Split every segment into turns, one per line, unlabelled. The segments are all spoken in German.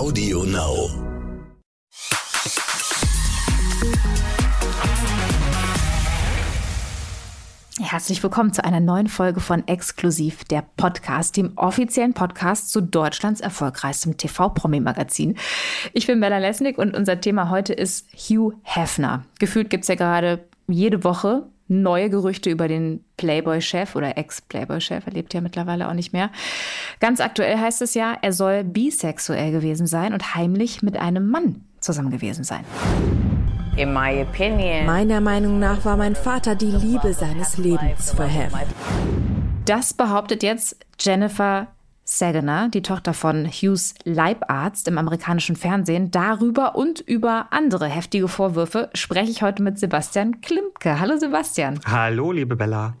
Audio Now.
Herzlich willkommen zu einer neuen Folge von Exklusiv, der Podcast, dem offiziellen Podcast zu Deutschlands erfolgreichstem TV-Promi-Magazin. Ich bin Bella Lesnick und unser Thema heute ist Hugh Hefner. Gefühlt gibt es ja gerade jede Woche neue Gerüchte über den Playboy-Chef oder Ex-Playboy-Chef, er lebt ja mittlerweile auch nicht mehr. Ganz aktuell heißt es ja, er soll bisexuell gewesen sein und heimlich mit einem Mann zusammen gewesen sein.
Meiner Meinung nach war mein Vater die Liebe seines Lebens für Hef.
Das behauptet jetzt Jennifer Sagener, die Tochter von Hughes Leibarzt im amerikanischen Fernsehen. Darüber und über andere heftige Vorwürfe spreche ich heute mit Sebastian Klimke. Hallo Sebastian.
Hallo, liebe Bella.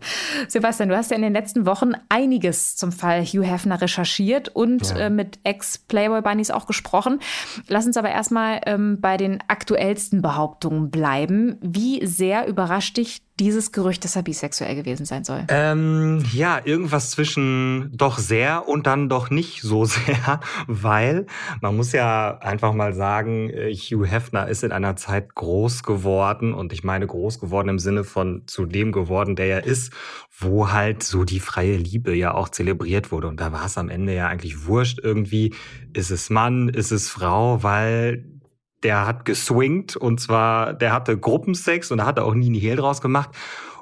Sebastian, du hast ja in den letzten Wochen einiges zum Fall Hugh Hefner recherchiert und ja. äh, mit Ex-Playboy-Bunnies auch gesprochen. Lass uns aber erstmal ähm, bei den aktuellsten Behauptungen bleiben. Wie sehr überrascht dich dieses Gerücht, dass er bisexuell gewesen sein soll?
Ähm, ja, irgendwas zwischen doch sehr und dann doch nicht so sehr, weil man muss ja einfach mal sagen, äh, Hugh Hefner ist in einer Zeit groß geworden und ich meine groß geworden im Sinne von zu dem geworden, der er ist, wo halt so die freie Liebe ja auch zelebriert wurde und da war es am Ende ja eigentlich wurscht irgendwie, ist es Mann, ist es Frau, weil der hat geswingt und zwar, der hatte Gruppensex und da hat er auch nie einen Hehl draus gemacht.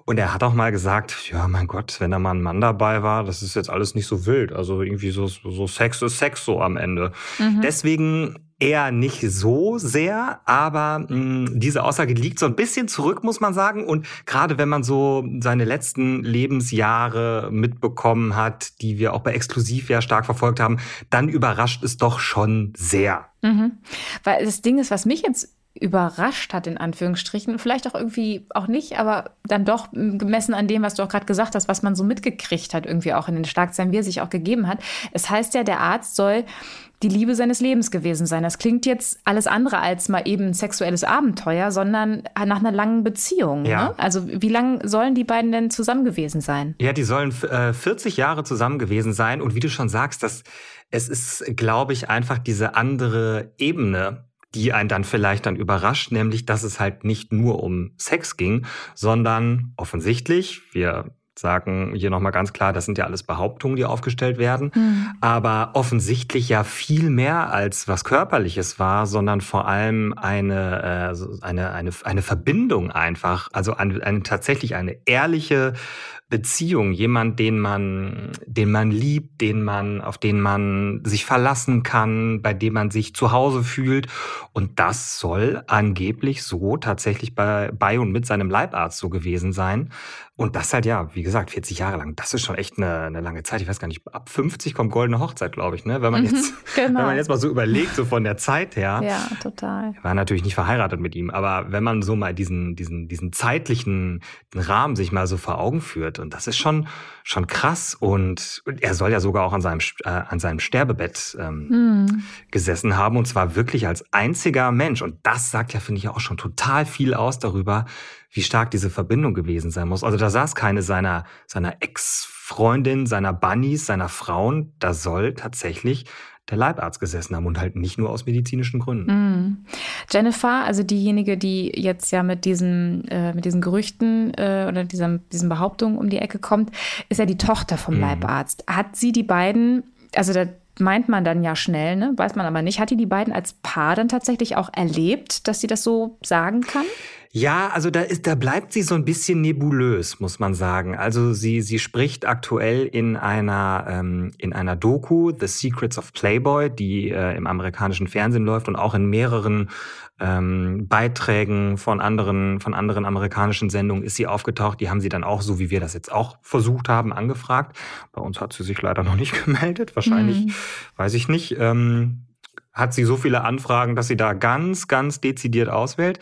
Und er hat auch mal gesagt, ja, mein Gott, wenn da mal ein Mann dabei war, das ist jetzt alles nicht so wild. Also irgendwie so, so Sex ist Sex so am Ende. Mhm. Deswegen eher nicht so sehr, aber mh, diese Aussage liegt so ein bisschen zurück, muss man sagen. Und gerade wenn man so seine letzten Lebensjahre mitbekommen hat, die wir auch bei Exklusiv ja stark verfolgt haben, dann überrascht es doch schon sehr.
Mhm. Weil das Ding ist, was mich jetzt überrascht hat, in Anführungsstrichen. Vielleicht auch irgendwie auch nicht, aber dann doch gemessen an dem, was du auch gerade gesagt hast, was man so mitgekriegt hat, irgendwie auch in den Schlagzeilen, wie er sich auch gegeben hat. Es heißt ja, der Arzt soll die Liebe seines Lebens gewesen sein. Das klingt jetzt alles andere als mal eben sexuelles Abenteuer, sondern nach einer langen Beziehung. Ja. Ne? Also wie lange sollen die beiden denn zusammen gewesen sein?
Ja, die sollen äh, 40 Jahre zusammen gewesen sein. Und wie du schon sagst, das, es ist, glaube ich, einfach diese andere Ebene, die einen dann vielleicht dann überrascht, nämlich dass es halt nicht nur um Sex ging, sondern offensichtlich, wir sagen hier nochmal ganz klar, das sind ja alles Behauptungen, die aufgestellt werden, mhm. aber offensichtlich ja viel mehr als was Körperliches war, sondern vor allem eine, äh, eine, eine, eine Verbindung einfach, also eine, eine tatsächlich eine ehrliche Beziehung, jemand, den man, den man liebt, den man, auf den man sich verlassen kann, bei dem man sich zu Hause fühlt. Und das soll angeblich so tatsächlich bei, bei und mit seinem Leibarzt so gewesen sein. Und das halt, ja, wie gesagt, 40 Jahre lang. Das ist schon echt eine, eine lange Zeit. Ich weiß gar nicht, ab 50 kommt goldene Hochzeit, glaube ich, ne? Wenn man, mhm, jetzt, genau. wenn man jetzt mal so überlegt, so von der Zeit her.
Ja, total.
war natürlich nicht verheiratet mit ihm, aber wenn man so mal diesen, diesen, diesen zeitlichen Rahmen sich mal so vor Augen führt, und das ist schon, schon krass. Und er soll ja sogar auch an seinem, äh, an seinem Sterbebett ähm, mhm. gesessen haben, und zwar wirklich als einziger Mensch. Und das sagt ja, finde ich, auch schon total viel aus darüber, wie stark diese Verbindung gewesen sein muss. Also da saß keine seiner, seiner Ex-Freundin, seiner Bunnies, seiner Frauen. Da soll tatsächlich der Leibarzt gesessen haben und halt nicht nur aus medizinischen Gründen.
Mm. Jennifer, also diejenige, die jetzt ja mit diesen, äh, mit diesen Gerüchten äh, oder diesem, diesen Behauptungen um die Ecke kommt, ist ja die Tochter vom mm. Leibarzt. Hat sie die beiden, also da meint man dann ja schnell, ne? weiß man aber nicht, hat die die beiden als Paar dann tatsächlich auch erlebt, dass sie das so sagen kann?
Ja, also da ist, da bleibt sie so ein bisschen nebulös, muss man sagen. Also sie, sie spricht aktuell in einer, ähm, in einer Doku, The Secrets of Playboy, die äh, im amerikanischen Fernsehen läuft und auch in mehreren ähm, Beiträgen von anderen, von anderen amerikanischen Sendungen ist sie aufgetaucht. Die haben sie dann auch, so wie wir das jetzt auch versucht haben, angefragt. Bei uns hat sie sich leider noch nicht gemeldet. Wahrscheinlich, mhm. weiß ich nicht. Ähm, hat sie so viele Anfragen, dass sie da ganz, ganz dezidiert auswählt.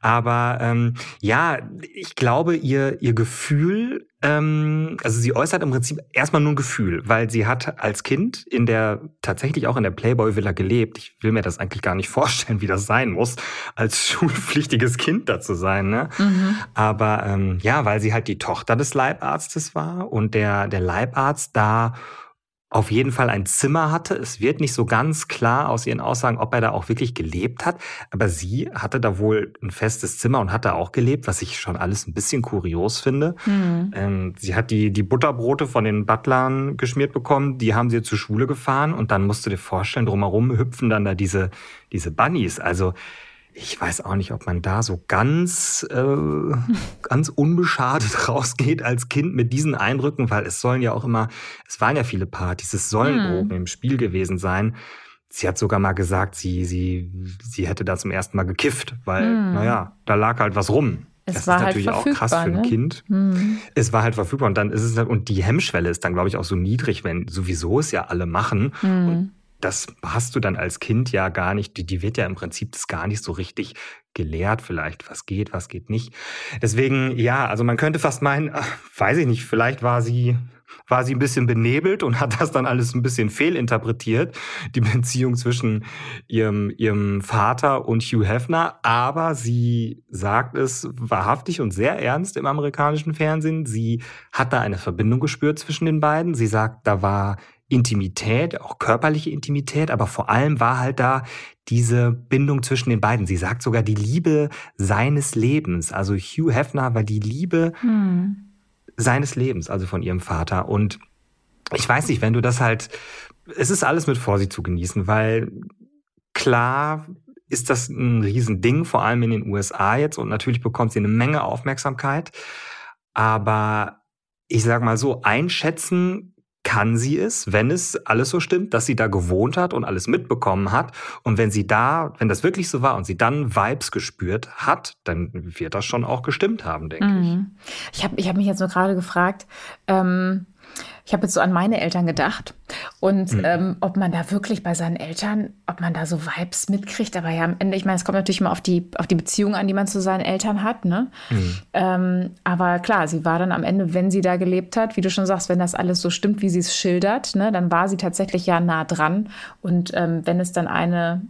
Aber ähm, ja, ich glaube, ihr, ihr Gefühl, ähm, also sie äußert im Prinzip erstmal nur ein Gefühl, weil sie hat als Kind in der, tatsächlich auch in der Playboy-Villa gelebt. Ich will mir das eigentlich gar nicht vorstellen, wie das sein muss, als schulpflichtiges Kind da zu sein. Ne? Mhm. Aber ähm, ja, weil sie halt die Tochter des Leibarztes war und der, der Leibarzt da auf jeden Fall ein Zimmer hatte. Es wird nicht so ganz klar aus ihren Aussagen, ob er da auch wirklich gelebt hat. Aber sie hatte da wohl ein festes Zimmer und hat da auch gelebt, was ich schon alles ein bisschen kurios finde. Mhm. Ähm, sie hat die, die Butterbrote von den Butlern geschmiert bekommen. Die haben sie zur Schule gefahren und dann musst du dir vorstellen, drumherum hüpfen dann da diese, diese Bunnies. Also, ich weiß auch nicht, ob man da so ganz, äh, ganz unbeschadet rausgeht als Kind mit diesen Eindrücken, weil es sollen ja auch immer, es waren ja viele Partys, es sollen hm. Drogen im Spiel gewesen sein. Sie hat sogar mal gesagt, sie, sie, sie hätte da zum ersten Mal gekifft, weil, hm. naja, da lag halt was rum.
Es das war ist halt natürlich auch krass für ein ne?
Kind. Hm. Es war halt verfügbar und dann ist es halt, und die Hemmschwelle ist dann, glaube ich, auch so niedrig, wenn sowieso es ja alle machen. Hm. Und das hast du dann als Kind ja gar nicht, die, die wird ja im Prinzip das gar nicht so richtig gelehrt, vielleicht, was geht, was geht nicht. Deswegen, ja, also man könnte fast meinen, ach, weiß ich nicht, vielleicht war sie, war sie ein bisschen benebelt und hat das dann alles ein bisschen fehlinterpretiert, die Beziehung zwischen ihrem, ihrem Vater und Hugh Hefner. Aber sie sagt es wahrhaftig und sehr ernst im amerikanischen Fernsehen. Sie hat da eine Verbindung gespürt zwischen den beiden. Sie sagt, da war Intimität, auch körperliche Intimität, aber vor allem war halt da diese Bindung zwischen den beiden. Sie sagt sogar die Liebe seines Lebens. Also Hugh Hefner war die Liebe hm. seines Lebens, also von ihrem Vater. Und ich weiß nicht, wenn du das halt, es ist alles mit Vorsicht zu genießen, weil klar ist das ein Riesending, vor allem in den USA jetzt. Und natürlich bekommt sie eine Menge Aufmerksamkeit. Aber ich sag mal so, einschätzen kann sie es, wenn es alles so stimmt, dass sie da gewohnt hat und alles mitbekommen hat. Und wenn sie da, wenn das wirklich so war und sie dann Vibes gespürt hat, dann wird das schon auch gestimmt haben, denke mhm.
ich. Ich habe ich hab mich jetzt nur gerade gefragt, ähm, ich habe jetzt so an meine Eltern gedacht und mhm. ähm, ob man da wirklich bei seinen Eltern, ob man da so Vibes mitkriegt. Aber ja, am Ende, ich meine, es kommt natürlich immer auf die, auf die Beziehung an, die man zu seinen Eltern hat. Ne? Mhm. Ähm, aber klar, sie war dann am Ende, wenn sie da gelebt hat, wie du schon sagst, wenn das alles so stimmt, wie sie es schildert, ne, dann war sie tatsächlich ja nah dran. Und ähm, wenn es dann eine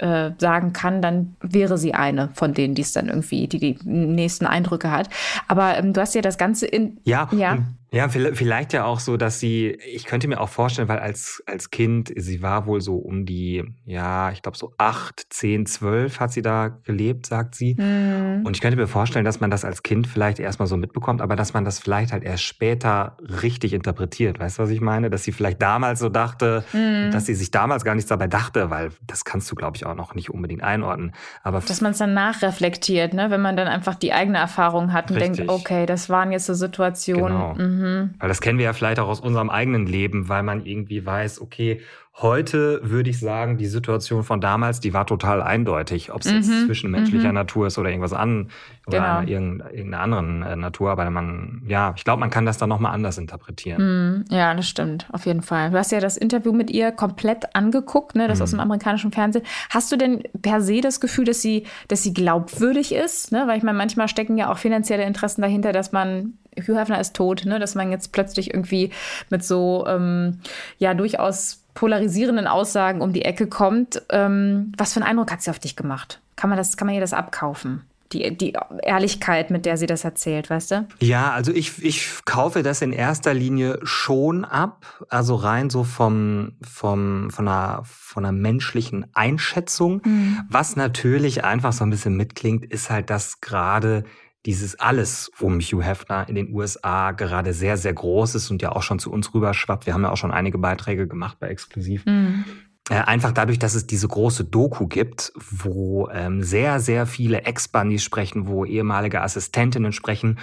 äh, sagen kann, dann wäre sie eine von denen, die es dann irgendwie, die die nächsten Eindrücke hat. Aber ähm, du hast ja das Ganze in.
Ja, ja. Ja, vielleicht ja auch so, dass sie, ich könnte mir auch vorstellen, weil als, als Kind, sie war wohl so um die, ja, ich glaube so acht, zehn, zwölf hat sie da gelebt, sagt sie. Mhm. Und ich könnte mir vorstellen, dass man das als Kind vielleicht erstmal so mitbekommt, aber dass man das vielleicht halt erst später richtig interpretiert. Weißt du, was ich meine? Dass sie vielleicht damals so dachte, mhm. dass sie sich damals gar nichts dabei dachte, weil das kannst du, glaube ich, auch noch nicht unbedingt einordnen. Aber
dass man es dann nachreflektiert, ne? wenn man dann einfach die eigene Erfahrung hat und richtig. denkt, okay, das waren jetzt so Situationen. Genau. Mhm.
Mhm. Weil das kennen wir ja vielleicht auch aus unserem eigenen Leben, weil man irgendwie weiß, okay, Heute würde ich sagen, die Situation von damals, die war total eindeutig, ob es mhm. jetzt zwischenmenschlicher mhm. Natur ist oder irgendwas an oder genau. irgendeiner anderen äh, Natur. Aber man, ja, ich glaube, man kann das dann nochmal anders interpretieren.
Mhm. Ja, das stimmt, auf jeden Fall. Du hast ja das Interview mit ihr komplett angeguckt, ne, das aus mhm. dem amerikanischen Fernsehen. Hast du denn per se das Gefühl, dass sie, dass sie glaubwürdig ist? Ne? Weil ich meine, manchmal stecken ja auch finanzielle Interessen dahinter, dass man Hugh Hefner ist tot, ne? dass man jetzt plötzlich irgendwie mit so ähm, ja durchaus polarisierenden Aussagen um die Ecke kommt. Ähm, was für einen Eindruck hat sie auf dich gemacht? Kann man, das, kann man ihr das abkaufen? Die, die Ehrlichkeit, mit der sie das erzählt, weißt du?
Ja, also ich, ich kaufe das in erster Linie schon ab. Also rein so vom, vom, von, einer, von einer menschlichen Einschätzung. Mhm. Was natürlich einfach so ein bisschen mitklingt, ist halt, dass gerade dieses alles um Hugh Hefner in den USA gerade sehr, sehr groß ist und ja auch schon zu uns rüberschwappt. Wir haben ja auch schon einige Beiträge gemacht bei Exklusiv. Mhm. Äh, einfach dadurch, dass es diese große Doku gibt, wo ähm, sehr, sehr viele Ex-Bunnies sprechen, wo ehemalige Assistentinnen sprechen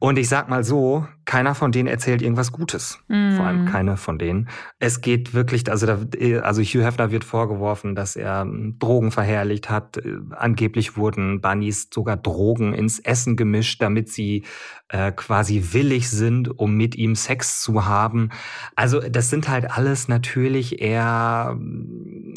und ich sag mal so, keiner von denen erzählt irgendwas Gutes. Mm. Vor allem mhm. keine von denen. Es geht wirklich, also, da, also Hugh Hefner wird vorgeworfen, dass er ähm, Drogen verherrlicht hat. Äh, angeblich wurden Bunnies sogar Drogen ins Essen gemischt, damit sie äh, quasi willig sind, um mit ihm Sex zu haben. Also das sind halt alles natürlich eher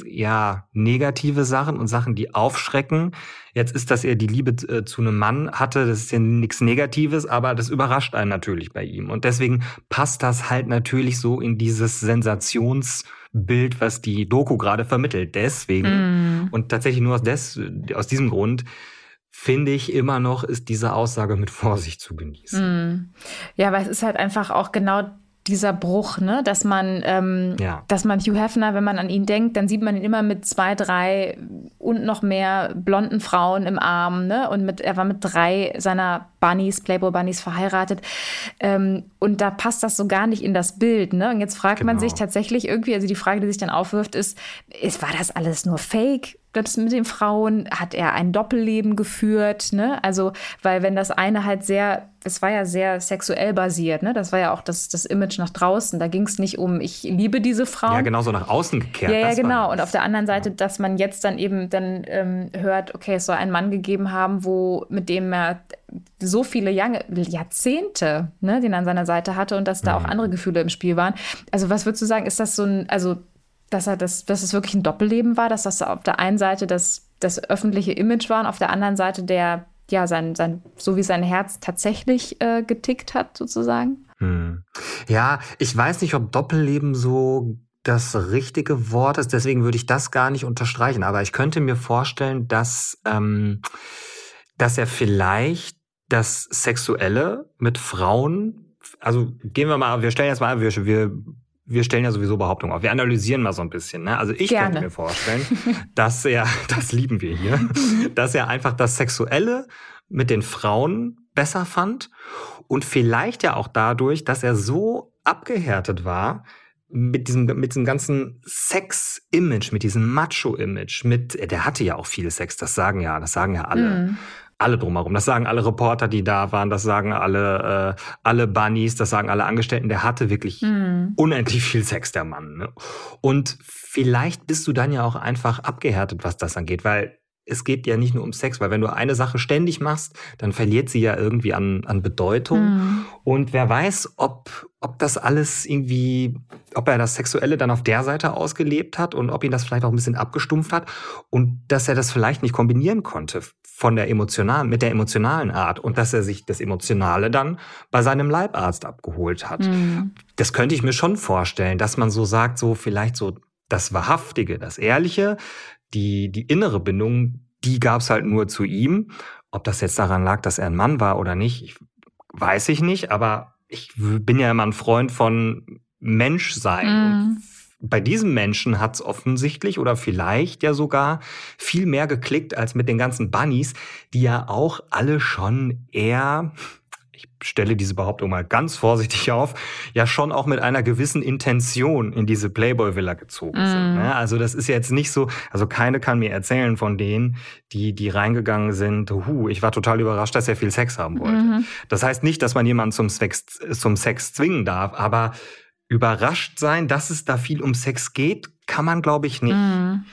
ja negative Sachen und Sachen, die aufschrecken. Jetzt ist, dass er die Liebe äh, zu einem Mann hatte, das ist ja nichts Negatives, aber das überrascht einen natürlich bei ihm. Und deswegen passt das halt natürlich so in dieses Sensationsbild, was die Doku gerade vermittelt. Deswegen mm. und tatsächlich nur aus, des, aus diesem Grund finde ich immer noch, ist diese Aussage mit Vorsicht zu genießen.
Mm. Ja, aber es ist halt einfach auch genau dieser Bruch, ne? dass man, ähm, ja. dass man Hugh Hefner, wenn man an ihn denkt, dann sieht man ihn immer mit zwei, drei und noch mehr blonden Frauen im Arm, ne? Und mit, er war mit drei seiner Bunnies, Playboy Bunnies verheiratet. Ähm, und da passt das so gar nicht in das Bild, ne? Und jetzt fragt genau. man sich tatsächlich irgendwie, also die Frage, die sich dann aufwirft, ist, ist war das alles nur Fake? Das mit den Frauen, hat er ein Doppelleben geführt, ne? Also, weil wenn das eine halt sehr, es war ja sehr sexuell basiert, ne? Das war ja auch das, das Image nach draußen. Da ging es nicht um, ich liebe diese Frau.
Ja, genau so nach außen gekehrt.
Ja, ja, genau. Und auf der anderen Seite, dass man jetzt dann eben dann ähm, hört, okay, es soll einen Mann gegeben haben, wo, mit dem er so viele Jange, Jahrzehnte, ne, den er an seiner Seite hatte und dass da mhm. auch andere Gefühle im Spiel waren. Also, was würdest du sagen, ist das so ein, also dass er das, dass es wirklich ein Doppelleben war, dass das auf der einen Seite das, das öffentliche Image war und auf der anderen Seite der, ja, sein, sein, so wie sein Herz tatsächlich äh, getickt hat, sozusagen.
Hm. Ja, ich weiß nicht, ob Doppelleben so das richtige Wort ist, deswegen würde ich das gar nicht unterstreichen. Aber ich könnte mir vorstellen, dass, ähm, dass er vielleicht das Sexuelle mit Frauen, also gehen wir mal, wir stellen jetzt mal, wir, wir wir stellen ja sowieso Behauptungen auf. Wir analysieren mal so ein bisschen. Ne? Also ich Gerne. könnte mir vorstellen, dass er, das lieben wir hier, dass er einfach das Sexuelle mit den Frauen besser fand und vielleicht ja auch dadurch, dass er so abgehärtet war mit diesem, mit diesem ganzen Sex-Image, mit diesem Macho-Image, mit, der hatte ja auch viel Sex, das sagen ja, das sagen ja alle. Mm alle drumherum. Das sagen alle Reporter, die da waren, das sagen alle, äh, alle Bunnies, das sagen alle Angestellten. Der hatte wirklich mhm. unendlich viel Sex, der Mann. Ne? Und vielleicht bist du dann ja auch einfach abgehärtet, was das angeht, weil es geht ja nicht nur um Sex, weil wenn du eine Sache ständig machst, dann verliert sie ja irgendwie an, an Bedeutung. Mhm. Und wer weiß, ob, ob das alles irgendwie, ob er das Sexuelle dann auf der Seite ausgelebt hat und ob ihn das vielleicht auch ein bisschen abgestumpft hat und dass er das vielleicht nicht kombinieren konnte von der emotionalen, mit der emotionalen Art und dass er sich das Emotionale dann bei seinem Leibarzt abgeholt hat. Mhm. Das könnte ich mir schon vorstellen, dass man so sagt, so vielleicht so das Wahrhaftige, das Ehrliche, die, die innere Bindung, die gab es halt nur zu ihm. Ob das jetzt daran lag, dass er ein Mann war oder nicht, ich, weiß ich nicht, aber ich bin ja immer ein Freund von Menschsein. Mm. Bei diesem Menschen hat es offensichtlich oder vielleicht ja sogar viel mehr geklickt als mit den ganzen Bunnies, die ja auch alle schon eher ich stelle diese Behauptung mal ganz vorsichtig auf, ja schon auch mit einer gewissen Intention in diese Playboy-Villa gezogen mm. sind. Ne? Also das ist jetzt nicht so, also keine kann mir erzählen von denen, die, die reingegangen sind, hu, ich war total überrascht, dass er viel Sex haben wollte. Mm Das heißt nicht, dass man jemanden zum Sex, zum Sex zwingen darf, aber überrascht sein, dass es da viel um Sex geht, kann man, glaube ich, nicht. Mm.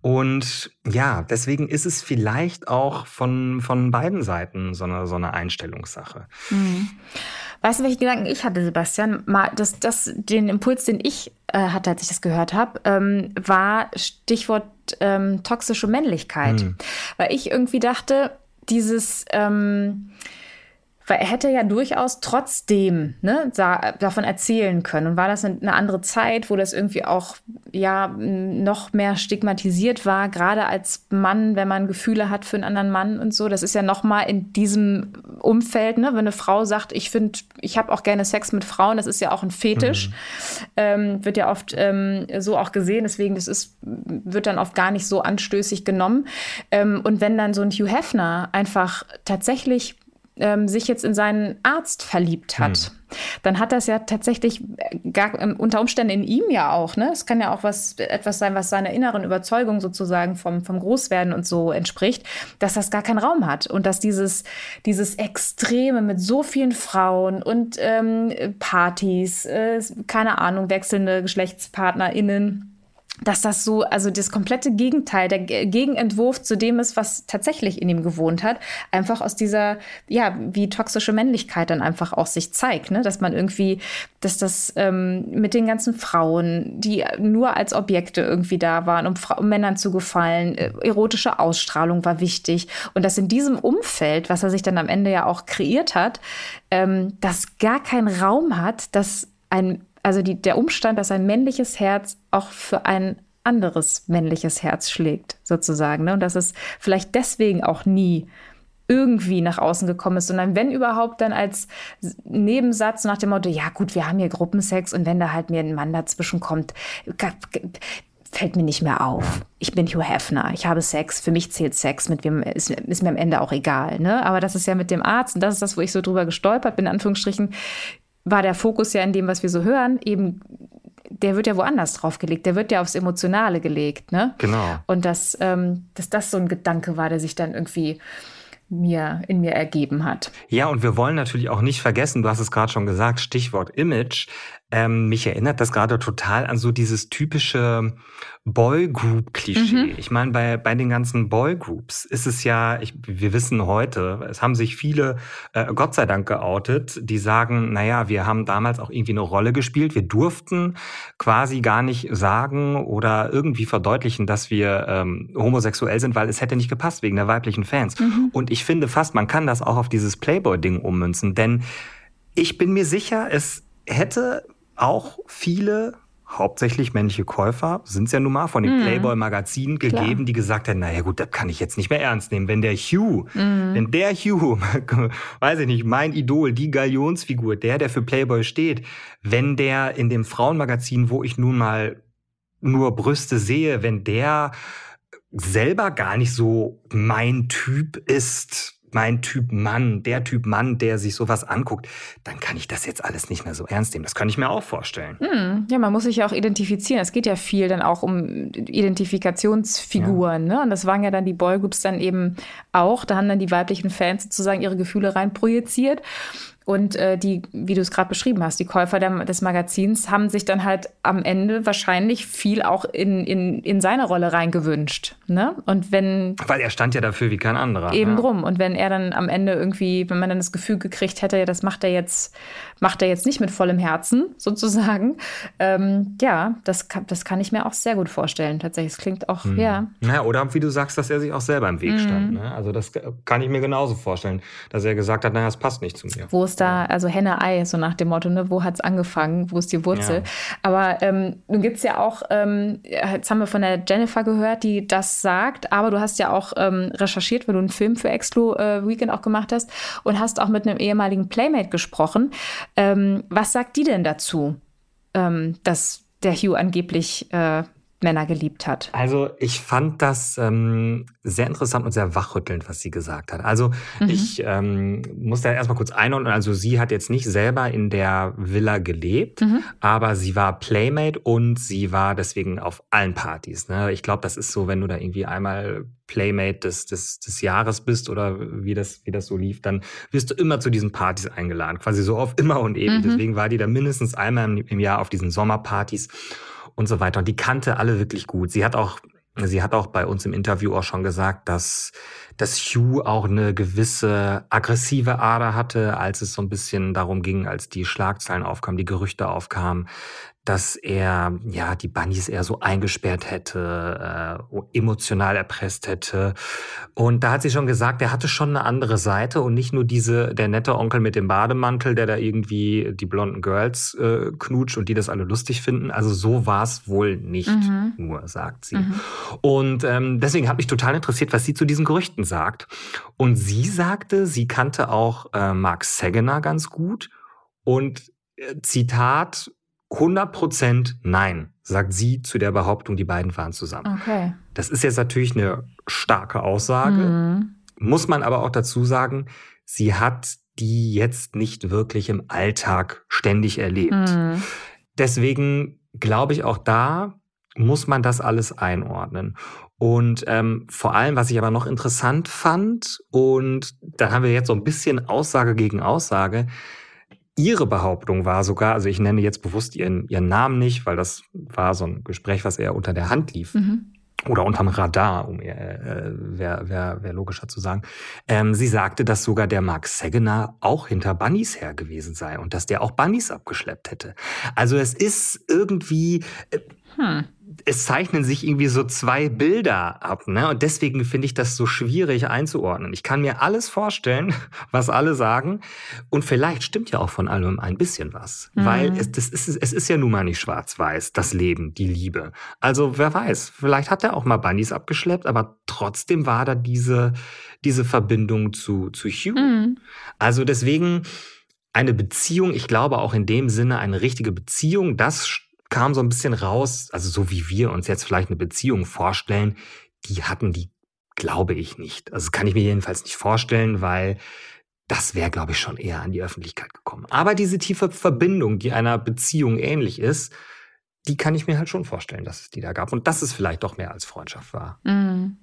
Und ja, deswegen ist es vielleicht auch von, von beiden Seiten so eine, so eine Einstellungssache. Mhm.
Weißt du, welche Gedanken ich hatte, Sebastian? Mal, das, das, den Impuls, den ich äh, hatte, als ich das gehört habe, ähm, war Stichwort ähm, toxische Männlichkeit. Mhm. Weil ich irgendwie dachte, dieses ähm, weil er hätte ja durchaus trotzdem ne, davon erzählen können. Und war das eine andere Zeit, wo das irgendwie auch ja noch mehr stigmatisiert war, gerade als Mann, wenn man Gefühle hat für einen anderen Mann und so. Das ist ja noch mal in diesem Umfeld, ne, wenn eine Frau sagt, ich finde, ich habe auch gerne Sex mit Frauen, das ist ja auch ein Fetisch, mhm. ähm, wird ja oft ähm, so auch gesehen. Deswegen, das ist wird dann oft gar nicht so anstößig genommen. Ähm, und wenn dann so ein Hugh Hefner einfach tatsächlich ähm, sich jetzt in seinen Arzt verliebt hat, hm. dann hat das ja tatsächlich gar, ähm, unter Umständen in ihm ja auch. Ne? Es kann ja auch was, etwas sein, was seiner inneren Überzeugung sozusagen vom, vom Großwerden und so entspricht, dass das gar keinen Raum hat und dass dieses, dieses Extreme mit so vielen Frauen und ähm, Partys, äh, keine Ahnung, wechselnde GeschlechtspartnerInnen, dass das so, also das komplette Gegenteil, der Gegenentwurf zu dem ist, was tatsächlich in ihm gewohnt hat, einfach aus dieser, ja, wie toxische Männlichkeit dann einfach auch sich zeigt, ne? dass man irgendwie, dass das ähm, mit den ganzen Frauen, die nur als Objekte irgendwie da waren, um, um Männern zu gefallen, äh, erotische Ausstrahlung war wichtig und dass in diesem Umfeld, was er sich dann am Ende ja auch kreiert hat, ähm, das gar keinen Raum hat, dass ein also die, der Umstand, dass ein männliches Herz auch für ein anderes männliches Herz schlägt, sozusagen. Ne? Und dass es vielleicht deswegen auch nie irgendwie nach außen gekommen ist, sondern wenn überhaupt dann als Nebensatz nach dem Motto, ja gut, wir haben hier Gruppensex und wenn da halt mir ein Mann dazwischen kommt, fällt mir nicht mehr auf. Ich bin Hugh Hefner, ich habe Sex, für mich zählt Sex, mit wem ist, ist mir am Ende auch egal. Ne? Aber das ist ja mit dem Arzt und das ist das, wo ich so drüber gestolpert bin, in Anführungsstrichen, war der Fokus ja in dem, was wir so hören, eben der wird ja woanders drauf gelegt. Der wird ja aufs Emotionale gelegt, ne?
Genau.
Und dass, ähm, dass das so ein Gedanke war, der sich dann irgendwie mir in mir ergeben hat.
Ja, und wir wollen natürlich auch nicht vergessen, du hast es gerade schon gesagt, Stichwort Image. Ähm, mich erinnert das gerade total an so dieses typische Boygroup-Klischee. Mhm. Ich meine, bei, bei den ganzen Boygroups ist es ja, ich, wir wissen heute, es haben sich viele, äh, Gott sei Dank, geoutet, die sagen, naja, wir haben damals auch irgendwie eine Rolle gespielt. Wir durften quasi gar nicht sagen oder irgendwie verdeutlichen, dass wir ähm, homosexuell sind, weil es hätte nicht gepasst wegen der weiblichen Fans. Mhm. Und ich finde fast, man kann das auch auf dieses Playboy-Ding ummünzen, denn ich bin mir sicher, es hätte auch viele hauptsächlich männliche Käufer, sind es ja nun mal, von den mm. Playboy-Magazinen gegeben, die gesagt haben, naja gut, das kann ich jetzt nicht mehr ernst nehmen. Wenn der Hugh, mm. wenn der Hugh, weiß ich nicht, mein Idol, die Galionsfigur, der, der für Playboy steht, wenn der in dem Frauenmagazin, wo ich nun mal nur Brüste sehe, wenn der selber gar nicht so mein Typ ist, mein Typ Mann, der Typ Mann, der sich sowas anguckt, dann kann ich das jetzt alles nicht mehr so ernst nehmen. Das kann ich mir auch vorstellen.
Hm, ja, man muss sich ja auch identifizieren. Es geht ja viel dann auch um Identifikationsfiguren. Ja. Ne? Und das waren ja dann die Boygroups dann eben auch. Da haben dann die weiblichen Fans sozusagen ihre Gefühle rein projiziert. Und äh, die, wie du es gerade beschrieben hast, die Käufer der, des Magazins haben sich dann halt am Ende wahrscheinlich viel auch in, in, in seine Rolle reingewünscht. Ne? Und wenn.
Weil er stand ja dafür wie kein anderer.
Eben ja. drum. Und wenn er dann am Ende irgendwie, wenn man dann das Gefühl gekriegt hätte, ja, das macht er jetzt, macht er jetzt nicht mit vollem Herzen, sozusagen. Ähm, ja, das kann, das kann ich mir auch sehr gut vorstellen. Tatsächlich. Es klingt auch, mhm. ja.
Naja, oder wie du sagst, dass er sich auch selber im Weg mhm. stand. Ne? Also das kann ich mir genauso vorstellen, dass er gesagt hat, naja, es passt nicht zu mir.
Wo es es da, also Henne-Ei, so nach dem Motto, ne, wo hat es angefangen, wo ist die Wurzel? Ja. Aber ähm, nun gibt es ja auch, ähm, jetzt haben wir von der Jennifer gehört, die das sagt, aber du hast ja auch ähm, recherchiert, weil du einen Film für Exclu äh, Weekend auch gemacht hast und hast auch mit einem ehemaligen Playmate gesprochen. Ähm, was sagt die denn dazu, ähm, dass der Hugh angeblich äh, Männer geliebt hat.
Also ich fand das ähm, sehr interessant und sehr wachrüttelnd, was sie gesagt hat. Also mhm. ich ähm, muss da erstmal kurz einordnen. Also sie hat jetzt nicht selber in der Villa gelebt, mhm. aber sie war Playmate und sie war deswegen auf allen Partys. Ne? Ich glaube, das ist so, wenn du da irgendwie einmal Playmate des, des, des Jahres bist oder wie das, wie das so lief, dann wirst du immer zu diesen Partys eingeladen. Quasi so auf immer und ewig. Mhm. Deswegen war die da mindestens einmal im, im Jahr auf diesen Sommerpartys und so weiter. Und die kannte alle wirklich gut. Sie hat auch, sie hat auch bei uns im Interview auch schon gesagt, dass, dass Hugh auch eine gewisse aggressive Ader hatte, als es so ein bisschen darum ging, als die Schlagzeilen aufkamen, die Gerüchte aufkamen, dass er ja die Bunnies eher so eingesperrt hätte, äh, emotional erpresst hätte. Und da hat sie schon gesagt, er hatte schon eine andere Seite und nicht nur diese der nette Onkel mit dem Bademantel, der da irgendwie die blonden Girls äh, knutscht und die das alle lustig finden. Also so war es wohl nicht mhm. nur, sagt sie. Mhm. Und ähm, deswegen hat mich total interessiert, was sie zu diesen Gerüchten sagt. Und sie sagte, sie kannte auch äh, Mark Sagener ganz gut und äh, Zitat 100% nein, sagt sie zu der Behauptung, die beiden waren zusammen.
Okay.
Das ist jetzt natürlich eine starke Aussage. Mhm. Muss man aber auch dazu sagen, sie hat die jetzt nicht wirklich im Alltag ständig erlebt. Mhm. Deswegen glaube ich auch da muss man das alles einordnen. Und ähm, vor allem, was ich aber noch interessant fand, und da haben wir jetzt so ein bisschen Aussage gegen Aussage, Ihre Behauptung war sogar, also ich nenne jetzt bewusst Ihren, Ihren Namen nicht, weil das war so ein Gespräch, was eher unter der Hand lief. Mhm. Oder unterm Radar, um äh, wäre wär, wär logischer zu sagen. Ähm, sie sagte, dass sogar der Mark Segener auch hinter Bunnies her gewesen sei und dass der auch Bunnies abgeschleppt hätte. Also es ist irgendwie, äh, hm es zeichnen sich irgendwie so zwei Bilder ab, ne? Und deswegen finde ich das so schwierig einzuordnen. Ich kann mir alles vorstellen, was alle sagen. Und vielleicht stimmt ja auch von allem ein bisschen was. Mhm. Weil es, das ist, es ist ja nun mal nicht schwarz-weiß, das Leben, die Liebe. Also wer weiß, vielleicht hat er auch mal Bunnies abgeschleppt, aber trotzdem war da diese, diese Verbindung zu, zu Hugh. Mhm. Also deswegen eine Beziehung, ich glaube auch in dem Sinne eine richtige Beziehung, das kam so ein bisschen raus, also so wie wir uns jetzt vielleicht eine Beziehung vorstellen, die hatten die, glaube ich, nicht. Also kann ich mir jedenfalls nicht vorstellen, weil das wäre, glaube ich, schon eher an die Öffentlichkeit gekommen. Aber diese tiefe Verbindung, die einer Beziehung ähnlich ist, die kann ich mir halt schon vorstellen, dass es die da gab. Und dass es vielleicht doch mehr als Freundschaft war.
Mm.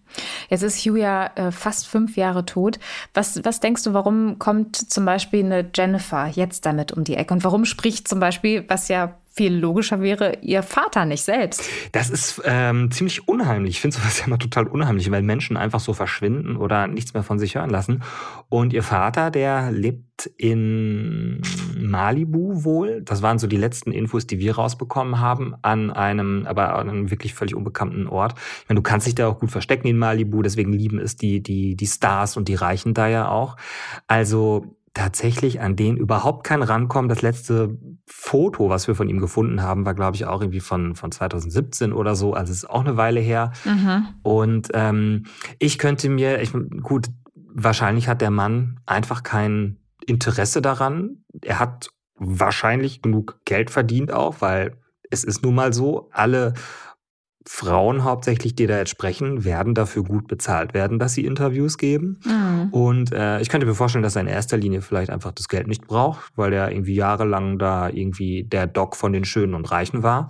Jetzt ist Hugh ja äh, fast fünf Jahre tot. Was, was denkst du, warum kommt zum Beispiel eine Jennifer jetzt damit um die Ecke? Und warum spricht zum Beispiel, was ja viel logischer wäre ihr Vater nicht selbst.
Das ist ähm, ziemlich unheimlich. Ich finde sowas ja immer total unheimlich, weil Menschen einfach so verschwinden oder nichts mehr von sich hören lassen. Und ihr Vater, der lebt in Malibu wohl. Das waren so die letzten Infos, die wir rausbekommen haben, an einem, aber an einem wirklich völlig unbekannten Ort. Ich meine, du kannst dich da auch gut verstecken in Malibu, deswegen lieben es die, die, die Stars und die Reichen da ja auch. Also tatsächlich an den überhaupt kein rankommen. Das letzte Foto, was wir von ihm gefunden haben, war, glaube ich, auch irgendwie von, von 2017 oder so. Also es ist auch eine Weile her. Mhm. Und ähm, ich könnte mir, ich, gut, wahrscheinlich hat der Mann einfach kein Interesse daran. Er hat wahrscheinlich genug Geld verdient auch, weil es ist nun mal so, alle Frauen hauptsächlich, die da jetzt sprechen, werden dafür gut bezahlt werden, dass sie Interviews geben. Mhm. Und äh, ich könnte mir vorstellen, dass er in erster Linie vielleicht einfach das Geld nicht braucht, weil er irgendwie jahrelang da irgendwie der Doc von den Schönen und Reichen war.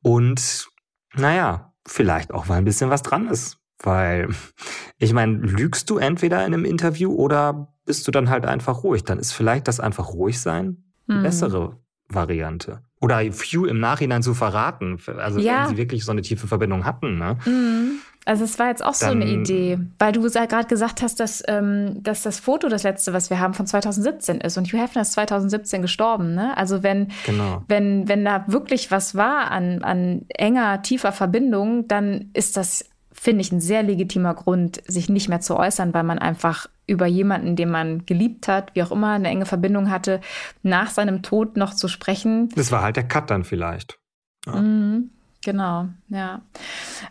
Und naja, vielleicht auch, weil ein bisschen was dran ist. Weil, ich meine, lügst du entweder in einem Interview oder bist du dann halt einfach ruhig? Dann ist vielleicht das einfach ruhig sein die mhm. bessere Variante. Oder Few im Nachhinein zu verraten. Also ja. wenn sie wirklich so eine tiefe Verbindung hatten. Ne?
Mhm. Also es war jetzt auch Dann, so eine Idee, weil du gerade gesagt hast, dass, ähm, dass das Foto das letzte, was wir haben, von 2017 ist und Hugh Hefner ist 2017 gestorben. Ne? Also wenn, genau. wenn, wenn da wirklich was war an, an enger, tiefer Verbindung, dann ist das finde ich, ein sehr legitimer Grund, sich nicht mehr zu äußern, weil man einfach über jemanden, den man geliebt hat, wie auch immer, eine enge Verbindung hatte, nach seinem Tod noch zu sprechen.
Das war halt der Cut dann vielleicht.
Ja. Mhm, genau, ja.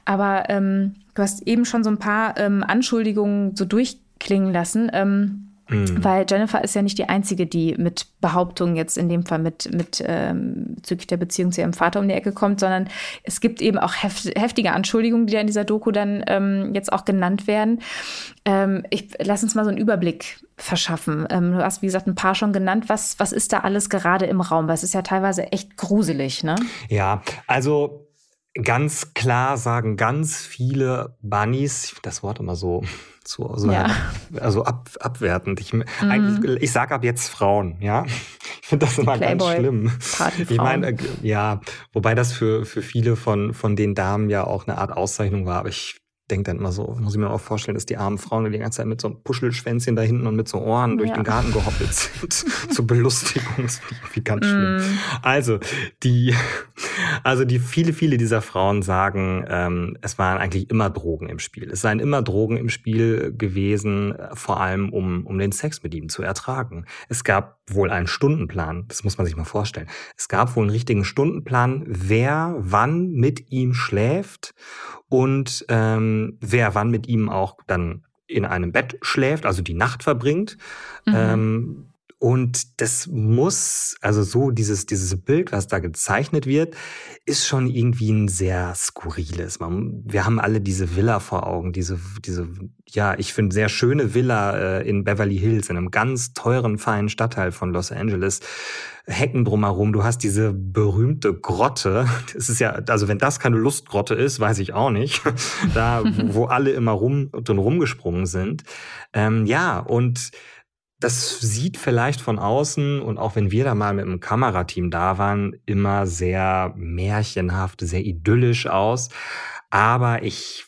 Aber ähm, du hast eben schon so ein paar ähm, Anschuldigungen so durchklingen lassen. Ähm. Weil Jennifer ist ja nicht die Einzige, die mit Behauptungen jetzt in dem Fall mit, mit ähm, bezüglich der Beziehung zu ihrem Vater um die Ecke kommt, sondern es gibt eben auch heft, heftige Anschuldigungen, die da in dieser Doku dann ähm, jetzt auch genannt werden. Ähm, ich lass uns mal so einen Überblick verschaffen. Ähm, du hast, wie gesagt, ein paar schon genannt. Was, was ist da alles gerade im Raum? Weil es ist ja teilweise echt gruselig, ne?
Ja, also ganz klar sagen ganz viele Bunnies, das Wort immer so zu, so ja. also ab, abwertend. Ich, mhm. ich sage ab jetzt Frauen, ja. Ich finde das immer Playboy ganz schlimm. Ich meine, äh, ja, wobei das für, für viele von, von den Damen ja auch eine Art Auszeichnung war, aber ich denke dann immer so, muss ich mir auch vorstellen, dass die armen Frauen die ganze Zeit mit so einem Puschelschwänzchen da hinten und mit so Ohren durch ja. den Garten gehoppelt sind. Zur Belustigung. Das finde ich irgendwie ganz schlimm. Mm. Also, die, also die viele, viele dieser Frauen sagen, ähm, es waren eigentlich immer Drogen im Spiel. Es seien immer Drogen im Spiel gewesen, vor allem um, um den Sex mit ihm zu ertragen. Es gab wohl einen Stundenplan, das muss man sich mal vorstellen. Es gab wohl einen richtigen Stundenplan, wer wann mit ihm schläft und ähm, wer wann mit ihm auch dann in einem Bett schläft, also die Nacht verbringt. Mhm. Ähm, und das muss, also so dieses, dieses Bild, was da gezeichnet wird, ist schon irgendwie ein sehr skurriles. Man, wir haben alle diese Villa vor Augen, diese, diese, ja, ich finde sehr schöne Villa äh, in Beverly Hills, in einem ganz teuren, feinen Stadtteil von Los Angeles. Hecken drumherum. Du hast diese berühmte Grotte. Das ist ja, also wenn das keine Lustgrotte ist, weiß ich auch nicht. da, wo alle immer rum drin rumgesprungen sind. Ähm, ja, und das sieht vielleicht von außen und auch wenn wir da mal mit einem Kamerateam da waren, immer sehr märchenhaft, sehr idyllisch aus. Aber ich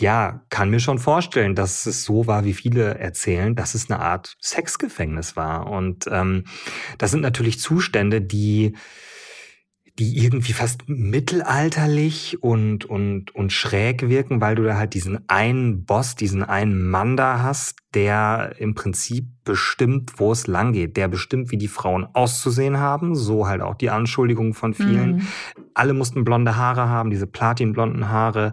ja, kann mir schon vorstellen, dass es so war, wie viele erzählen, dass es eine Art Sexgefängnis war. Und ähm, das sind natürlich Zustände, die die irgendwie fast mittelalterlich und, und, und schräg wirken, weil du da halt diesen einen Boss, diesen einen Mann da hast, der im Prinzip bestimmt, wo es lang geht. Der bestimmt, wie die Frauen auszusehen haben. So halt auch die Anschuldigungen von vielen. Mhm. Alle mussten blonde Haare haben, diese platinblonden Haare.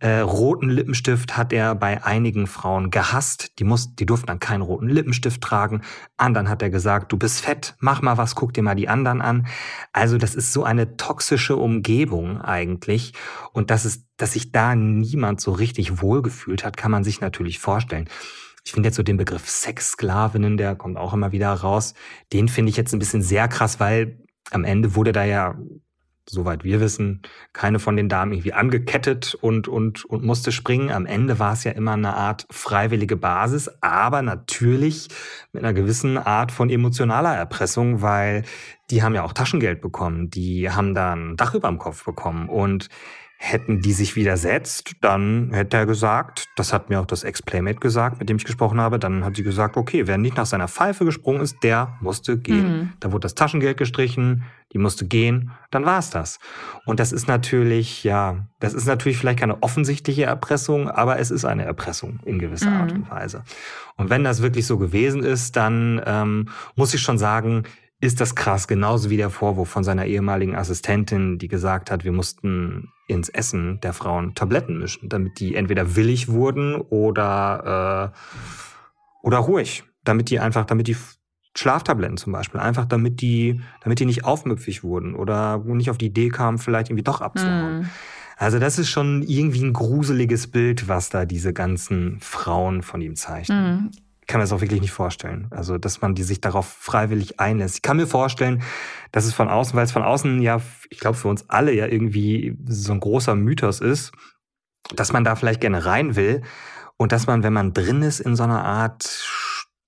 Äh, roten Lippenstift hat er bei einigen Frauen gehasst. Die, muss, die durften dann keinen roten Lippenstift tragen. Anderen hat er gesagt, du bist fett, mach mal was, guck dir mal die anderen an. Also das ist so eine toxische Umgebung eigentlich. Und dass, es, dass sich da niemand so richtig wohlgefühlt hat, kann man sich natürlich vorstellen. Ich finde jetzt so den Begriff Sexsklavinnen, der kommt auch immer wieder raus. Den finde ich jetzt ein bisschen sehr krass, weil am Ende wurde da ja soweit wir wissen, keine von den Damen irgendwie angekettet und, und, und musste springen. Am Ende war es ja immer eine Art freiwillige Basis, aber natürlich mit einer gewissen Art von emotionaler Erpressung, weil die haben ja auch Taschengeld bekommen, die haben dann Dach über dem Kopf bekommen und Hätten die sich widersetzt, dann hätte er gesagt, das hat mir auch das Ex-Playmate gesagt, mit dem ich gesprochen habe, dann hat sie gesagt, okay, wer nicht nach seiner Pfeife gesprungen ist, der musste gehen. Mhm. Da wurde das Taschengeld gestrichen, die musste gehen, dann war es das. Und das ist natürlich, ja, das ist natürlich vielleicht keine offensichtliche Erpressung, aber es ist eine Erpressung in gewisser mhm. Art und Weise. Und wenn das wirklich so gewesen ist, dann ähm, muss ich schon sagen, ist das krass, genauso wie der Vorwurf von seiner ehemaligen Assistentin, die gesagt hat, wir mussten ins Essen der Frauen Tabletten mischen, damit die entweder willig wurden oder, äh, oder ruhig, damit die einfach, damit die Schlaftabletten zum Beispiel, einfach damit die, damit die nicht aufmüpfig wurden oder nicht auf die Idee kamen, vielleicht irgendwie doch abzuhauen. Mm. Also das ist schon irgendwie ein gruseliges Bild, was da diese ganzen Frauen von ihm zeichnen. Mm kann mir das auch wirklich nicht vorstellen. Also, dass man die sich darauf freiwillig einlässt. Ich kann mir vorstellen, dass es von außen, weil es von außen ja, ich glaube, für uns alle ja irgendwie so ein großer Mythos ist, dass man da vielleicht gerne rein will und dass man, wenn man drin ist, in so einer Art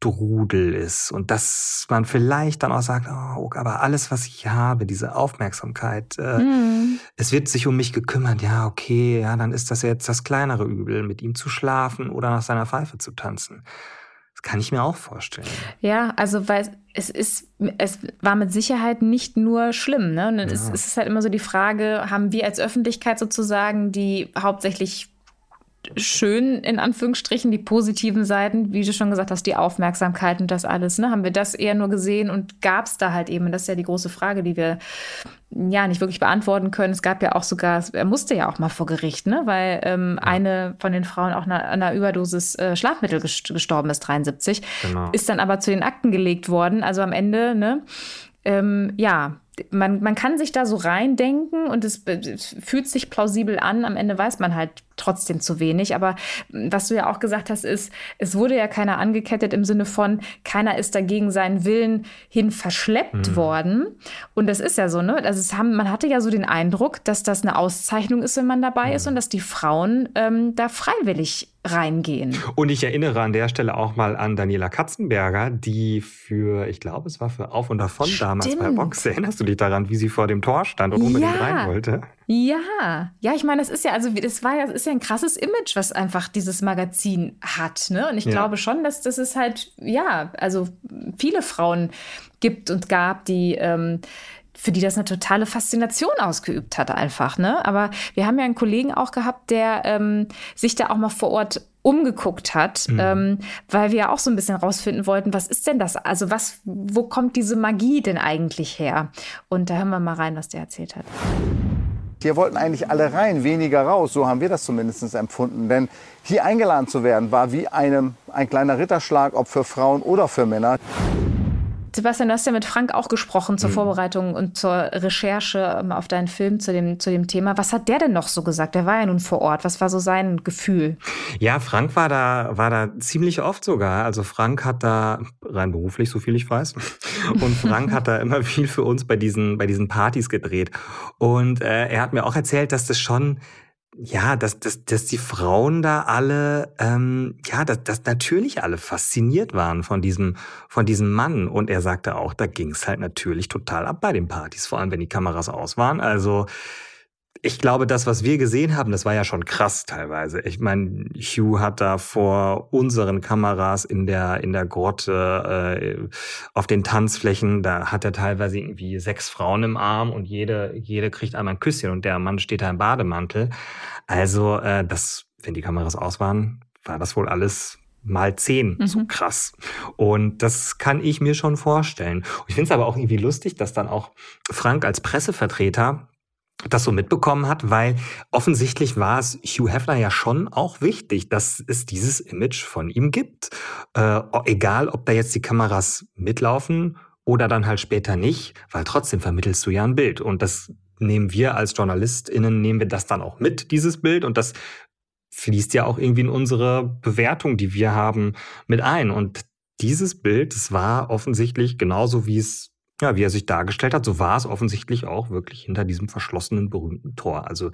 Strudel ist und dass man vielleicht dann auch sagt, oh, aber alles, was ich habe, diese Aufmerksamkeit, äh, mm. es wird sich um mich gekümmert, ja, okay, ja, dann ist das jetzt das kleinere Übel, mit ihm zu schlafen oder nach seiner Pfeife zu tanzen. Das kann ich mir auch vorstellen.
Ja, also weil es ist, es war mit Sicherheit nicht nur schlimm. Ne? Ja. es, es ist halt immer so die Frage, haben wir als Öffentlichkeit sozusagen, die hauptsächlich schön, in Anführungsstrichen, die positiven Seiten, wie du schon gesagt hast, die Aufmerksamkeit und das alles. Ne? Haben wir das eher nur gesehen und gab es da halt eben, das ist ja die große Frage, die wir ja nicht wirklich beantworten können. Es gab ja auch sogar, er musste ja auch mal vor Gericht, ne? weil ähm, ja. eine von den Frauen auch an einer Überdosis äh, Schlafmittel gestorben ist, 73, genau. ist dann aber zu den Akten gelegt worden. Also am Ende, ne? Ähm, ja, man, man kann sich da so reindenken und es, es, fühlt sich plausibel an. Am Ende weiß man halt trotzdem zu wenig. Aber was du ja auch gesagt hast, ist, es wurde ja keiner angekettet im Sinne von, keiner ist dagegen seinen Willen hin verschleppt mhm. worden. Und das ist ja so, ne? Also haben, man hatte ja so den Eindruck, dass das eine Auszeichnung ist, wenn man dabei mhm. ist und dass die Frauen ähm, da freiwillig reingehen.
Und ich erinnere an der Stelle auch mal an Daniela Katzenberger, die für, ich glaube, es war für Auf und Davon Stimmt. damals bei Box. Erinnerst du dich daran, wie sie vor dem Tor stand und unbedingt ja. rein wollte?
Ja, ja, ich meine, das ist ja, also das war ja, das ist ja ein krasses Image, was einfach dieses Magazin hat. Ne? Und ich ja. glaube schon, dass das ist halt, ja, also viele Frauen gibt und gab, die ähm, für die das eine totale Faszination ausgeübt hat, einfach. Ne? Aber wir haben ja einen Kollegen auch gehabt, der ähm, sich da auch mal vor Ort umgeguckt hat, mhm. ähm, weil wir ja auch so ein bisschen rausfinden wollten, was ist denn das? Also was, wo kommt diese Magie denn eigentlich her? Und da hören wir mal rein, was der erzählt hat.
Hier wollten eigentlich alle rein, weniger raus. So haben wir das zumindest empfunden. Denn hier eingeladen zu werden, war wie einem, ein kleiner Ritterschlag, ob für Frauen oder für Männer.
Sebastian, du hast ja mit Frank auch gesprochen zur mhm. Vorbereitung und zur Recherche ähm, auf deinen Film zu dem, zu dem Thema. Was hat der denn noch so gesagt? Der war ja nun vor Ort. Was war so sein Gefühl?
Ja, Frank war da, war da ziemlich oft sogar. Also Frank hat da, rein beruflich, so viel ich weiß, und Frank hat da immer viel für uns bei diesen, bei diesen Partys gedreht. Und äh, er hat mir auch erzählt, dass das schon ja, dass, dass, dass die Frauen da alle, ähm, ja, dass, dass natürlich alle fasziniert waren von diesem, von diesem Mann. Und er sagte auch, da ging es halt natürlich total ab bei den Partys, vor allem wenn die Kameras aus waren. Also ich glaube, das, was wir gesehen haben, das war ja schon krass teilweise. Ich meine, Hugh hat da vor unseren Kameras in der in der Grotte äh, auf den Tanzflächen, da hat er teilweise irgendwie sechs Frauen im Arm und jede jede kriegt einmal ein Küsschen und der Mann steht da im Bademantel. Also äh, das, wenn die Kameras aus waren, war das wohl alles mal zehn, mhm. so krass. Und das kann ich mir schon vorstellen. Ich finde es aber auch irgendwie lustig, dass dann auch Frank als Pressevertreter das so mitbekommen hat, weil offensichtlich war es Hugh Hefner ja schon auch wichtig, dass es dieses Image von ihm gibt. Äh, egal, ob da jetzt die Kameras mitlaufen oder dann halt später nicht, weil trotzdem vermittelst du ja ein Bild. Und das nehmen wir als JournalistInnen, nehmen wir das dann auch mit, dieses Bild. Und das fließt ja auch irgendwie in unsere Bewertung, die wir haben, mit ein. Und dieses Bild, das war offensichtlich genauso, wie es ja, wie er sich dargestellt hat, so war es offensichtlich auch wirklich hinter diesem verschlossenen berühmten Tor. Also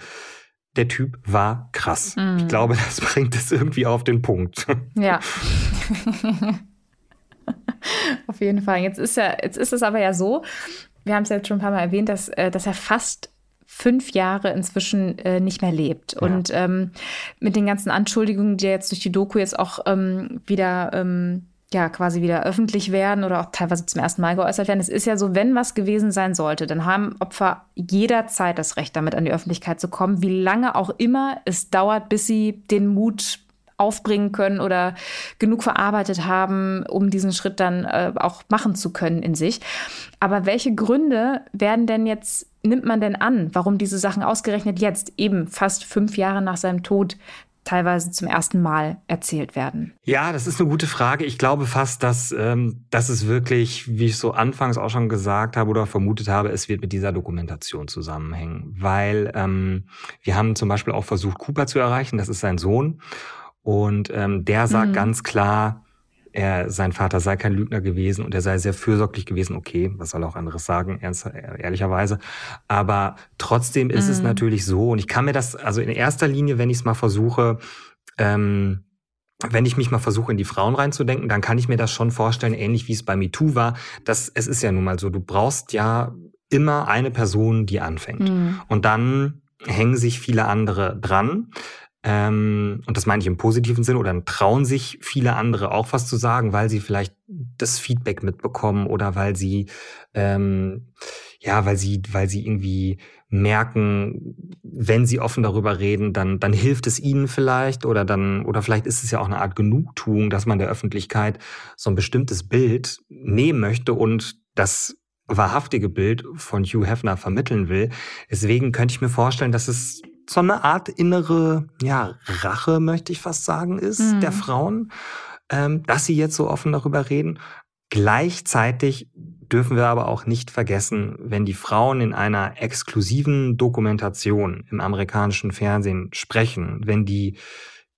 der Typ war krass. Mhm. Ich glaube, das bringt es irgendwie auf den Punkt.
Ja. auf jeden Fall. Jetzt ist ja, jetzt ist es aber ja so, wir haben es ja jetzt schon ein paar Mal erwähnt, dass, äh, dass er fast fünf Jahre inzwischen äh, nicht mehr lebt. Ja. Und ähm, mit den ganzen Anschuldigungen, die jetzt durch die Doku jetzt auch ähm, wieder ähm, ja quasi wieder öffentlich werden oder auch teilweise zum ersten Mal geäußert werden. Es ist ja so, wenn was gewesen sein sollte, dann haben Opfer jederzeit das Recht, damit an die Öffentlichkeit zu kommen, wie lange auch immer es dauert, bis sie den Mut aufbringen können oder genug verarbeitet haben, um diesen Schritt dann äh, auch machen zu können in sich. Aber welche Gründe werden denn jetzt, nimmt man denn an, warum diese Sachen ausgerechnet jetzt, eben fast fünf Jahre nach seinem Tod, teilweise zum ersten Mal erzählt werden?
Ja, das ist eine gute Frage. Ich glaube fast, dass, ähm, dass es wirklich, wie ich so anfangs auch schon gesagt habe oder vermutet habe, es wird mit dieser Dokumentation zusammenhängen. Weil ähm, wir haben zum Beispiel auch versucht, Cooper zu erreichen, das ist sein Sohn. Und ähm, der sagt mhm. ganz klar, er, sein Vater sei kein Lügner gewesen und er sei sehr fürsorglich gewesen. Okay, was soll er auch anderes sagen, ernst, ehrlicherweise. Aber trotzdem ist mhm. es natürlich so, und ich kann mir das, also in erster Linie, wenn ich es mal versuche, ähm, wenn ich mich mal versuche, in die Frauen reinzudenken, dann kann ich mir das schon vorstellen, ähnlich wie es bei MeToo war, dass es ist ja nun mal so, du brauchst ja immer eine Person, die anfängt. Mhm. Und dann hängen sich viele andere dran. Ähm, und das meine ich im positiven Sinn, oder trauen sich viele andere auch was zu sagen, weil sie vielleicht das Feedback mitbekommen oder weil sie, ähm, ja, weil sie, weil sie irgendwie merken, wenn sie offen darüber reden, dann, dann hilft es ihnen vielleicht oder dann, oder vielleicht ist es ja auch eine Art Genugtuung, dass man der Öffentlichkeit so ein bestimmtes Bild nehmen möchte und das wahrhaftige Bild von Hugh Hefner vermitteln will. Deswegen könnte ich mir vorstellen, dass es so eine Art innere ja, Rache, möchte ich fast sagen, ist mhm. der Frauen, ähm, dass sie jetzt so offen darüber reden. Gleichzeitig dürfen wir aber auch nicht vergessen, wenn die Frauen in einer exklusiven Dokumentation im amerikanischen Fernsehen sprechen, wenn die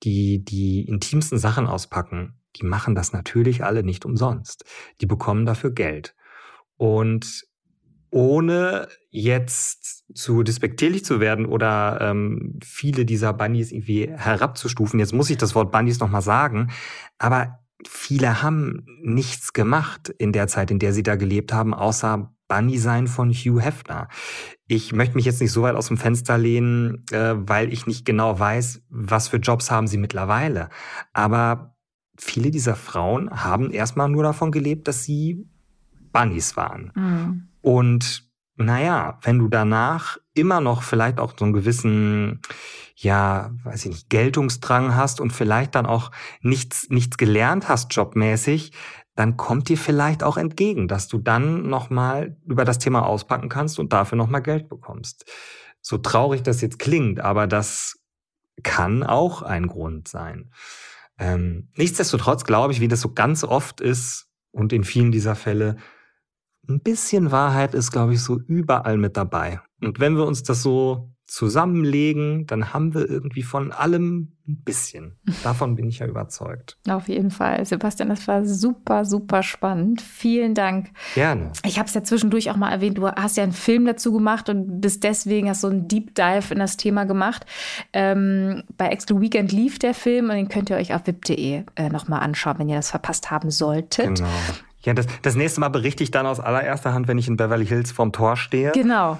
die, die intimsten Sachen auspacken, die machen das natürlich alle nicht umsonst. Die bekommen dafür Geld. Und ohne jetzt zu despektierlich zu werden oder ähm, viele dieser Bunnies irgendwie herabzustufen. Jetzt muss ich das Wort Bunnies nochmal sagen, aber viele haben nichts gemacht in der Zeit, in der sie da gelebt haben, außer Bunny sein von Hugh Hefner. Ich möchte mich jetzt nicht so weit aus dem Fenster lehnen, äh, weil ich nicht genau weiß, was für Jobs haben sie mittlerweile. Aber viele dieser Frauen haben erstmal nur davon gelebt, dass sie Bunnies waren. Mhm. Und naja, wenn du danach immer noch vielleicht auch so einen gewissen, ja, weiß ich nicht, Geltungsdrang hast und vielleicht dann auch nichts, nichts gelernt hast jobmäßig, dann kommt dir vielleicht auch entgegen, dass du dann nochmal über das Thema auspacken kannst und dafür nochmal Geld bekommst. So traurig das jetzt klingt, aber das kann auch ein Grund sein. Ähm, nichtsdestotrotz glaube ich, wie das so ganz oft ist und in vielen dieser Fälle, ein bisschen Wahrheit ist, glaube ich, so überall mit dabei. Und wenn wir uns das so zusammenlegen, dann haben wir irgendwie von allem ein bisschen. Davon bin ich ja überzeugt.
Auf jeden Fall. Sebastian, das war super, super spannend. Vielen Dank.
Gerne.
Ich habe es ja zwischendurch auch mal erwähnt, du hast ja einen Film dazu gemacht und bist deswegen hast so einen Deep Dive in das Thema gemacht. Ähm, bei Exclu Weekend lief der Film und den könnt ihr euch auf wip.de äh, nochmal anschauen, wenn ihr das verpasst haben solltet.
Genau. Ja, das, das nächste Mal berichte ich dann aus allererster Hand, wenn ich in Beverly Hills vorm Tor stehe.
Genau.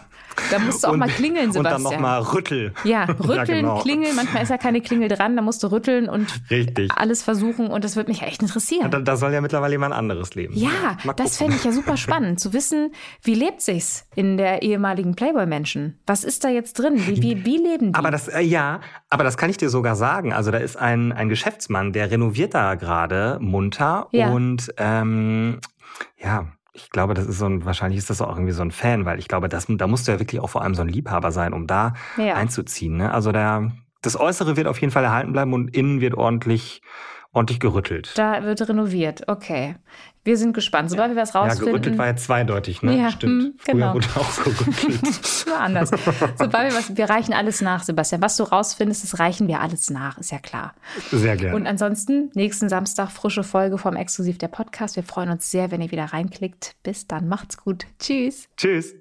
Da musst du auch
und,
mal klingeln, Sebastian.
Und dann nochmal rüttel.
Ja, rütteln, ja, genau. klingeln. Manchmal ist ja keine Klingel dran, da musst du rütteln und
Richtig.
alles versuchen. Und das würde mich echt interessieren.
Da, da, soll ja mittlerweile jemand anderes leben.
Ja, das fände ich ja super spannend, zu wissen, wie lebt sich's in der ehemaligen Playboy-Menschen? Was ist da jetzt drin? Wie, wie, wie leben die?
Aber das, äh, ja, aber das kann ich dir sogar sagen. Also da ist ein, ein Geschäftsmann, der renoviert da gerade munter
Ja.
und ähm, ja, ich glaube, das ist so ein, wahrscheinlich ist das auch irgendwie so ein Fan, weil ich glaube, das, da musst du ja wirklich auch vor allem so ein Liebhaber sein, um da
Ja.
einzuziehen. Ne? Also der, das Äußere wird auf jeden Fall erhalten bleiben und innen wird ordentlich, ordentlich gerüttelt.
Da wird renoviert, okay. Wir sind gespannt. Sobald wir was
ja,
rausfinden.
gerüttelt war ja zweideutig, ne?
Ja,
Stimmt.
hm, genau.
Früher wurde auch gerüttelt.
Nur anders. Sobald wir was, wir reichen alles nach, Sebastian. Was du rausfindest, das reichen wir alles nach, ist ja klar.
Sehr gerne.
Und ansonsten, nächsten Samstag frische Folge vom Exklusiv der Podcast. Wir freuen uns sehr, wenn ihr wieder reinklickt. Bis dann, macht's gut. Tschüss.
Tschüss.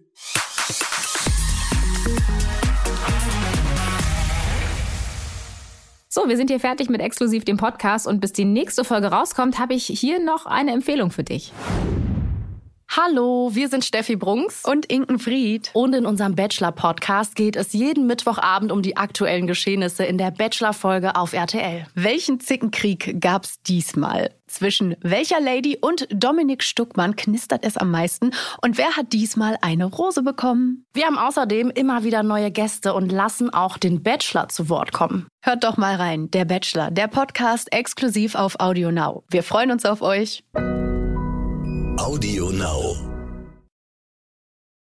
So, wir sind hier fertig mit Exklusiv dem Podcast und bis die nächste Folge rauskommt, habe ich hier noch eine Empfehlung für dich.
Hallo, wir sind Steffi Brunks
Und Inken Fried.
und in unserem Bachelor-Podcast geht es jeden Mittwochabend um die aktuellen Geschehnisse in der Bachelor-Folge auf RTL.
Welchen Zickenkrieg gab's diesmal? Zwischen welcher Lady und Dominik Stuckmann knistert es am meisten? Und wer hat diesmal eine Rose bekommen?
Wir haben außerdem immer wieder neue Gäste und lassen auch den Bachelor zu Wort kommen.
Hört doch mal rein. Der Bachelor, der Podcast exklusiv auf Audio Now. Wir freuen uns auf euch.
Audio Now.